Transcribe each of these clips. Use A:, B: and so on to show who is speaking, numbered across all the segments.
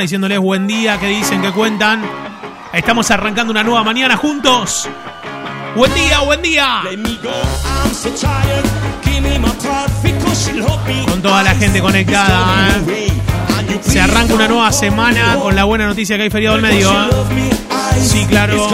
A: diciéndoles buen día, que dicen, que cuentan. Estamos arrancando una nueva mañana juntos. Buen día, buen día. Con toda la gente conectada. ¿eh? Se arranca una nueva semana con la buena noticia que hay feriado al medio. ¿eh? Sí, claro.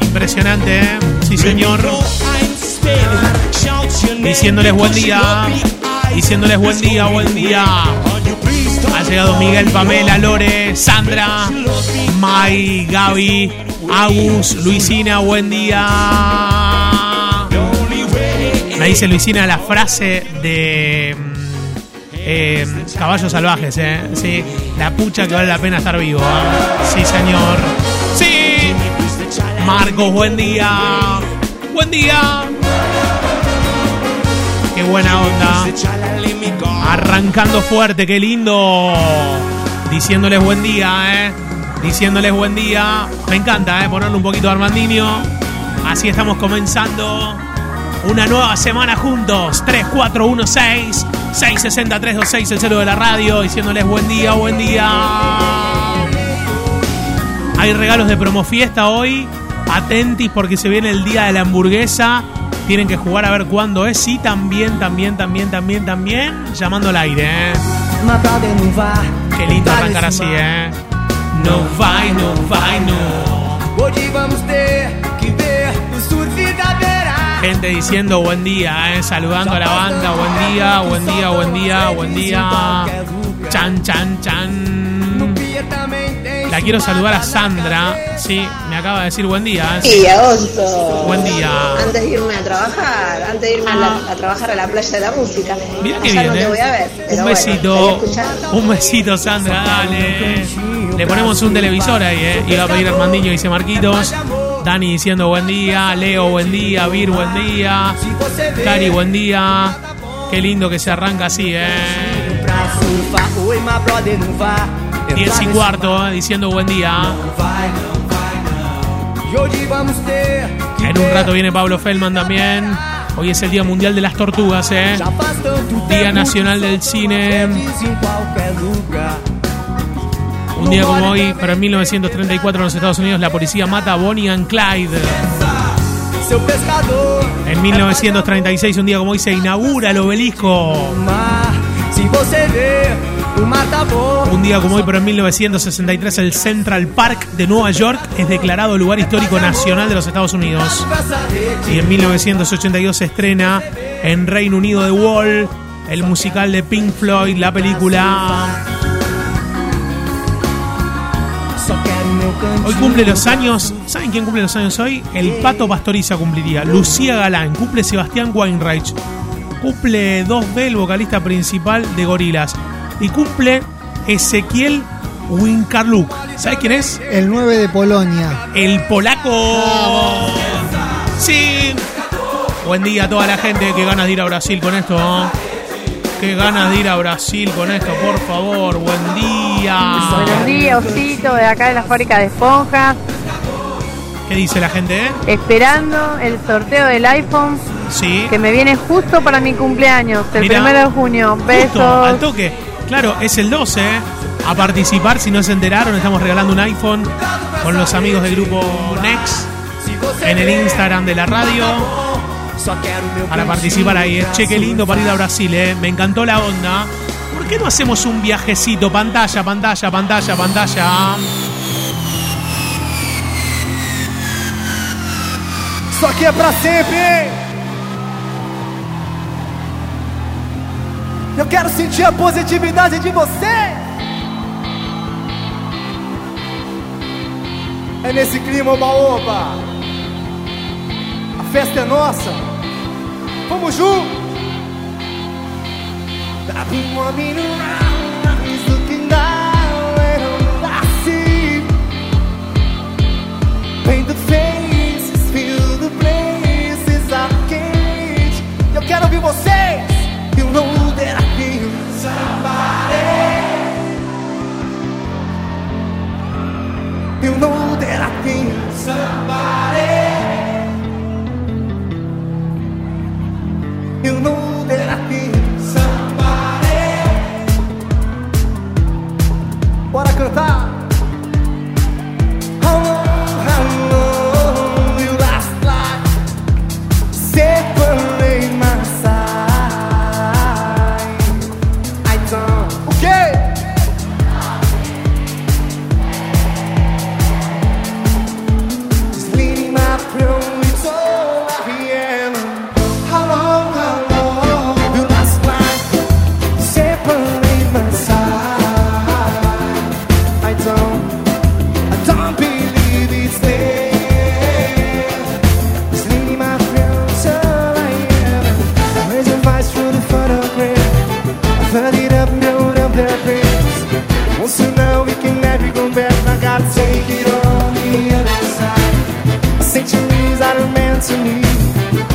A: Impresionante, ¿eh? Sí, señor. Diciéndoles buen día. Diciéndoles buen día, buen día. Ha llegado Miguel, Pamela, Lore, Sandra, Mai, Gaby, Agus, Luisina, buen día. Me dice Luisina la frase de eh, Caballos Salvajes, ¿eh? Sí, la pucha que vale la pena estar vivo. ¿eh? Sí, señor. Sí. Marcos, buen día. Buen día. Buena onda. Arrancando fuerte, qué lindo. Diciéndoles buen día, ¿eh? Diciéndoles buen día. Me encanta, ¿eh? Ponerle un poquito de Armandinho. Así estamos comenzando una nueva semana juntos. 3, 4, 1, 6, 6, 60, 3, 2, 6, el cero de la radio. Diciéndoles buen día, buen día. Hay regalos de promo fiesta hoy. Atentis porque se viene el día de la hamburguesa. Tienen que jugar a ver cuándo es. Y también, también, también, también, también. Llamando al aire, ¿eh? Qué lindo arrancar así, ¿eh? No vai, no vai, no.
B: Hoje vamos que ver beira.
A: Gente diciendo buen día, ¿eh? Saludando a la banda. Buen día, buen día, buen día, buen día. Chan, chan, chan. La quiero saludar a Sandra. Sí, me acaba de decir buen día. ¿eh?
C: Sí, agosto.
A: Buen día.
C: Antes de irme a trabajar, antes de irme a, la- a trabajar a la playa de la música.
A: Mira que bien,
C: no te
A: ¿eh?
C: voy a ver. pero
A: Un besito. Un besito, Sandra, dale. Le ponemos un televisor ahí, ¿eh? Iba a pedir Armandinho, dice Marquitos. Dani diciendo buen día. Leo, buen día. Vir, buen día. Cari, buen día. Qué lindo que se arranca así, ¿eh?
B: Pra surfar, oi, my brother, não vá. Entrar
A: 10 y cuarto, ¿eh? diciendo buen día. En un rato viene Pablo Feldman también. Hoy es el Día Mundial de las Tortugas, ¿eh? Día Nacional del Cine. Un día como hoy, pero en 1934 en los Estados Unidos, la policía mata a Bonnie and Clyde. En 1936, un día como hoy, se inaugura el obelisco. Un día como hoy, pero en 1963, el Central Park de Nueva York es declarado lugar histórico nacional de los Estados Unidos. Y en 1982 se estrena en Reino Unido The Wall, el musical de Pink Floyd, la película. Hoy cumple los años. ¿Saben quién cumple los años hoy? El Pato Pastoriza cumpliría. Lucía Galán. Cumple Sebastián Weinreich. Cumple 2B, el vocalista principal de Gorilas. Y cumple Ezequiel Winkarluk. ¿Sabes quién es?
D: El 9 de Polonia.
A: El polaco. Sí. Buen día a toda la gente. Qué ganas de ir a Brasil con esto. ¿no? Qué ganas de ir a Brasil con esto, por favor. Buen día.
E: Buenos días, Osito, de acá de la fábrica de esponjas,
A: ¿Qué dice la gente? eh?
E: esperando el sorteo del iPhone
A: Sí.
E: que me viene justo para mi cumpleaños, el
A: Mirá.
E: primero de junio.
A: Justo, al
E: Besos.
A: toque. Claro, es el 12. ¿eh? A participar, si no se enteraron, estamos regalando un iPhone con los amigos del grupo Next en el Instagram de la radio para participar ahí. ¿eh? Che, qué lindo para ir a. Brasil, ¿eh? me encantó la onda. ¿Por qué no hacemos un viajecito? Pantalla, pantalla, pantalla, pantalla.
B: Isso aqui é pra sempre, Eu quero sentir a positividade de você. É nesse clima, oba-oba. A festa é nossa. Vamos juntos. I've been walking around, he's looking down, and I see Paint faces, feel the places I can't. Eu quero ouvir vocês. You know that I somebody. continue.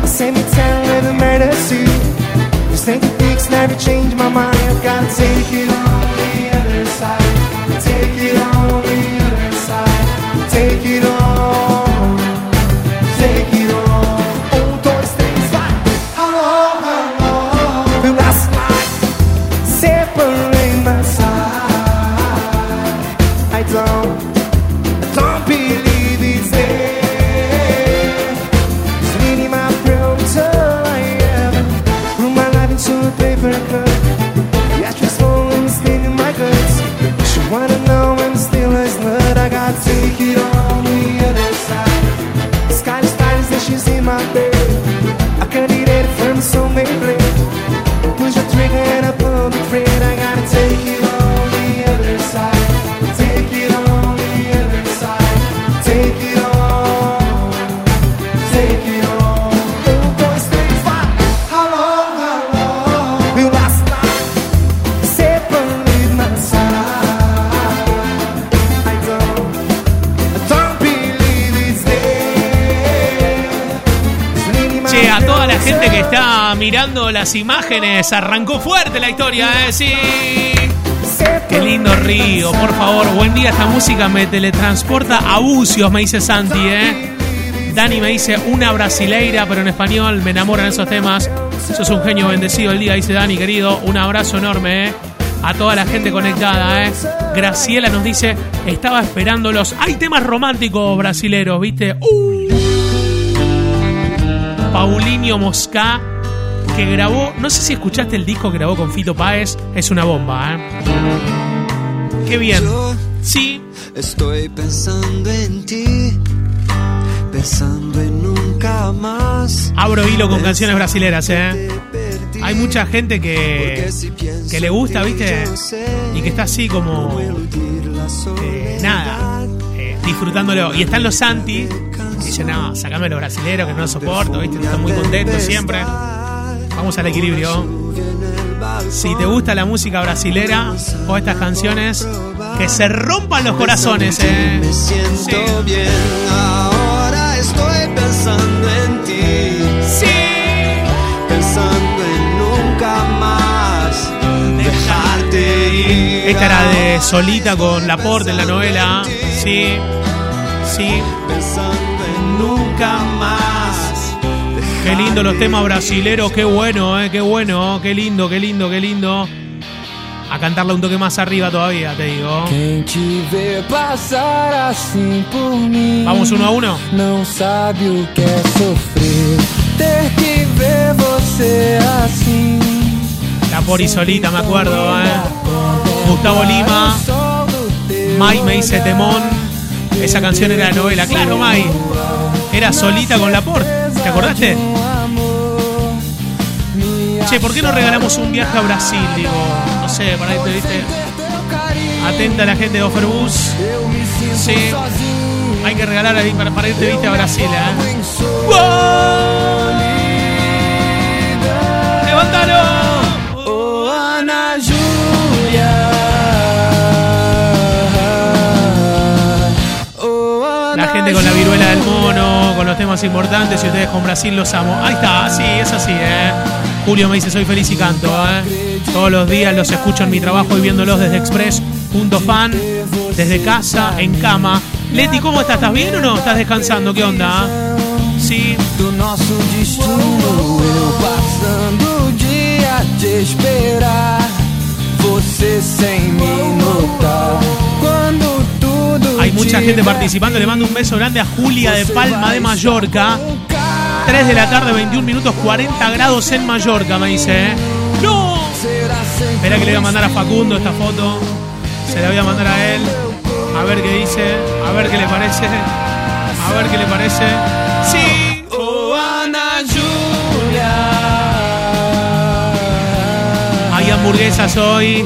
B: The same time never matters to you. You think it fix, never change my mind. I've gotta take it.
A: Mirando las imágenes, arrancó fuerte la historia, ¿eh? Sí. Qué lindo río, por favor. Buen día, esta música me teletransporta a Bucios, me dice Santi, ¿eh? Dani me dice una brasileira, pero en español me enamoran esos temas. Sos un genio bendecido el día, dice Dani, querido. Un abrazo enorme, ¿eh? A toda la gente conectada, ¿eh? Graciela nos dice, estaba esperándolos. Hay temas románticos brasileros, ¿viste? ¡Uh! Paulinho Mosca, que grabó, no sé si escuchaste el disco que grabó con Fito Páez, es una bomba, ¿eh? Qué bien. Sí,
F: estoy pensando en ti, pensando en nunca más.
A: abro hilo con canciones brasileras, ¿eh? Hay mucha gente que, que le gusta, ¿viste? Y que está así como, eh, nada, eh, disfrutándolo. Y están los Santi, que dicen, no, sacame los brasileros que no los soporto, ¿viste? Están muy contentos siempre. Vamos al equilibrio. Si te gusta la música brasilera o estas canciones, que se rompan los corazones, ¿eh?
F: Me siento bien, ahora estoy pensando en ti,
A: Sí.
F: pensando en nunca más dejarte ir.
A: Esta era de Solita con Laporte en la novela. Sí, sí.
F: Pensando en nunca más.
A: Qué lindo los temas brasileros, qué bueno, eh, qué bueno, qué lindo, qué lindo, qué lindo. A cantarla un toque más arriba todavía, te digo. Vamos uno a uno.
G: Não sabe o que é sofrer Ter que ver você assim
A: La Pori Solita, me acuerdo, eh. Gustavo Lima, Mai me dice temón. Esa canción era de novela, claro, Mai. Era Solita con Laporte, ¿te acordaste? Che, ¿por qué no regalamos un viaje a Brasil? Digo, no sé, para que te viste. Atenta a la gente de Offerbus. Sí. Hay que regalar ahí para, para irte, viste, a Brasil, ¿eh? ¡Levántalo! La gente con la viruela del con los temas importantes y ustedes con Brasil los amo. Ahí está, sí, es así, ¿eh? Julio me dice soy feliz y canto, ¿eh? Todos los días los escucho en mi trabajo y viéndolos desde express.fan, desde casa, en cama. Leti, ¿cómo estás? ¿Estás bien o no? ¿Estás descansando? ¿Qué onda? Sí, mucha gente participando. Le mando un beso grande a Julia de Palma de Mallorca. 3 de la tarde, 21 minutos, 40 grados en Mallorca, me dice, ¿eh? ¡No! Espera que le voy a mandar a Facundo esta foto. Se la voy a mandar a él. A ver qué dice. A ver qué le parece. A ver qué le parece. ¡Sí!
G: Oh.
A: Hay hamburguesas hoy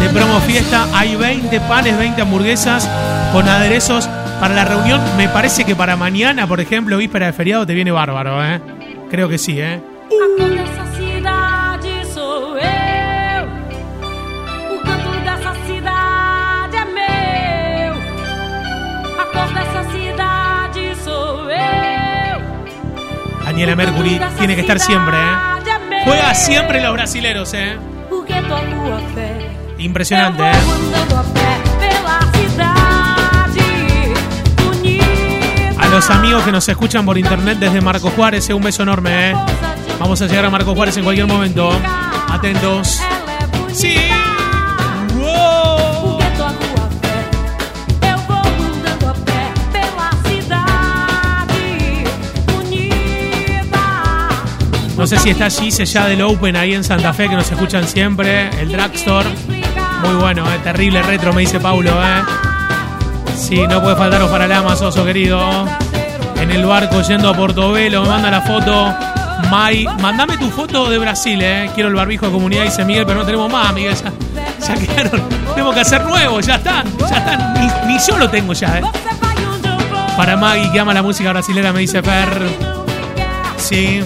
A: de promo fiesta. Hay 20 panes, 20 hamburguesas con aderezos para la reunión. Me parece que para mañana, por ejemplo, víspera de feriado, te viene bárbaro, ¿eh? Creo que sí, ¿eh? Daniela Mercury tiene que estar siempre, ¿eh? Juega siempre los brasileros, ¿eh? Impresionante, ¿eh? Los amigos que nos escuchan por internet desde Marco Juárez, eh, un beso enorme, ¿eh? Vamos a llegar a Marco Juárez en cualquier momento. Atentos. Sí. No sé si está allí, ya del Open ahí en Santa Fe, que nos escuchan siempre. El Dragstore. Muy bueno, eh, terrible retro, me dice Paulo. Eh. Sí, no puede faltaros para la oso querido. En el barco yendo a Portobelo, me manda la foto. Mai, mandame tu foto de Brasil, eh. Quiero el barbijo de comunidad, dice Miguel, pero no tenemos más, Miguel. Ya, quedaron. Tenemos que hacer nuevo, ya están, ya están. Ni, ni yo lo tengo ya, eh. Para Maggie, que ama la música brasilera, me dice Fer. Sí.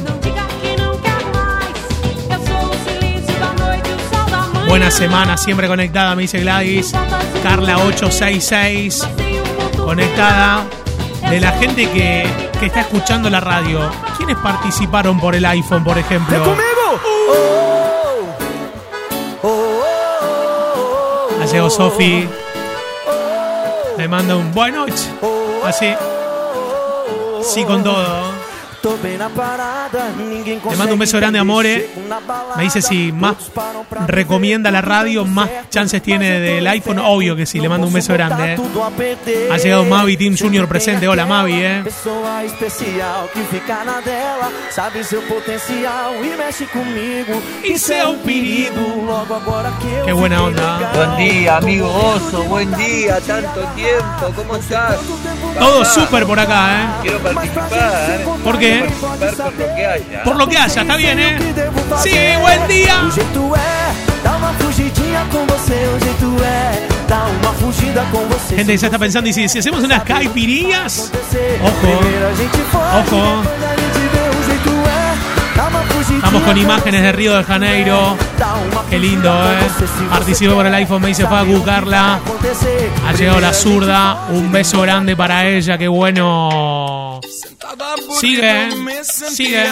A: Buena semana, siempre conectada, me dice Gladys. Carla866, conectada. De la gente que, que está escuchando la radio, ¿quiénes participaron por el iPhone, por ejemplo? Ha llegado Sofi. Me manda un buenas noches. Así. Sí, con todo. Le mando un beso grande, Amore. Me dice si más recomienda la radio, más chances tiene del iPhone. Obvio que sí, le mando un beso grande. eh. Ha llegado Mavi Team Junior presente. Hola, Mavi, eh. Qué buena onda.
H: Buen día, amigo Oso, buen día, tanto tiempo, ¿cómo estás?
A: Todo súper por acá, eh.
H: Quiero participar.
A: ¿Por qué?
H: ¿eh? Por lo que haya,
A: está bien, ¿eh? Sí, buen día. Gente, ya está pensando, y si, si hacemos unas caipirinhas, ojo, ojo, Estamos con imágenes de Río de Janeiro. Qué lindo, ¿eh? Participó por el iPhone, me dice Facu, Carla. Ha llegado la zurda. Un beso grande para ella, qué bueno. Sigue, eh. sigue.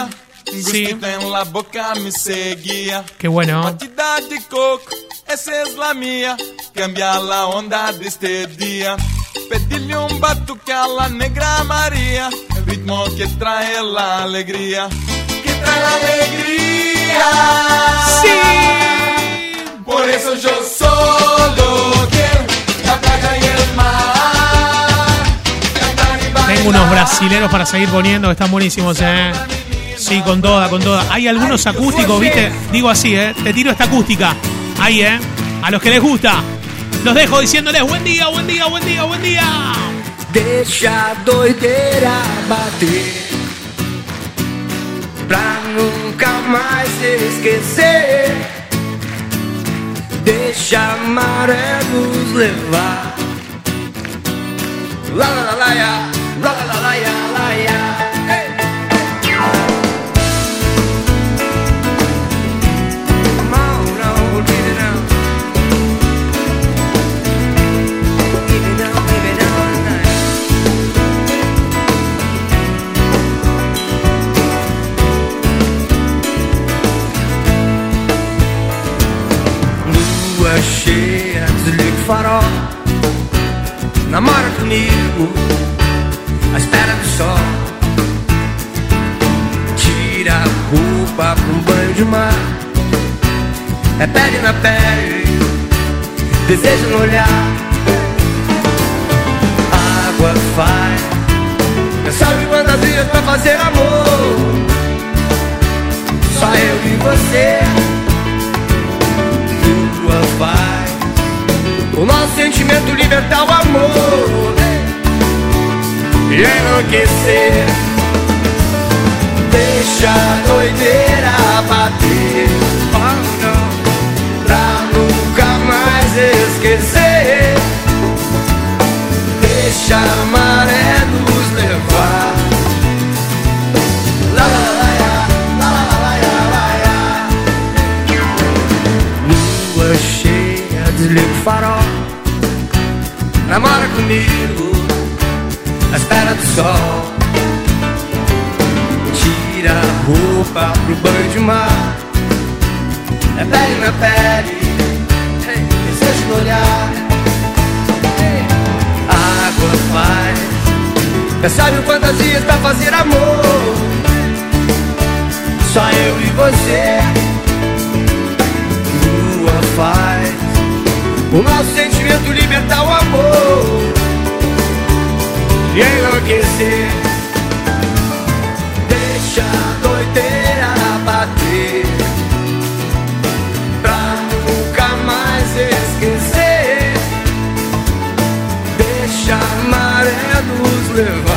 A: Sí. Qué bueno.
I: Esa es la mía. Cambia la onda de este día. Pedirle un batuque a la negra María, el ritmo que trae la alegría. Trae la alegría.
A: Sí.
I: Por eso yo solo quiero la playa y el mar.
A: Tengo unos brasileros para seguir poniendo que están buenísimos, eh. Sí, con toda, con toda. Hay algunos acústicos, ¿viste? Digo así, eh. Te tiro esta acústica. Ahí, eh. A los que les gusta. Los dejo diciéndoles buen día, buen día, buen día, buen día.
G: Deixa a doideira bater Pra nunca mais esquecer Deixa a maré nos levar lá, ya. lá, lá, pele na pele. Desejo no olhar. Água faz. Não sabe quantas dias pra fazer amor? Só eu e você. Tua paz. O nosso sentimento libertar o amor. E enlouquecer. Deixa a doideira bater, esquecer. Deixa a maré nos levar. Lá, lá, lá, Lua cheia, desliga o farol. Namora comigo, à espera do sol. Tira a roupa pro banho de mar. É pele na é pele olhar. Água faz. Já sabe fantasias pra fazer amor. Só eu e você. Lua faz. O nosso sentimento libertar o amor. E enlouquecer. Deixa a esquecer Deixa a maré nos levar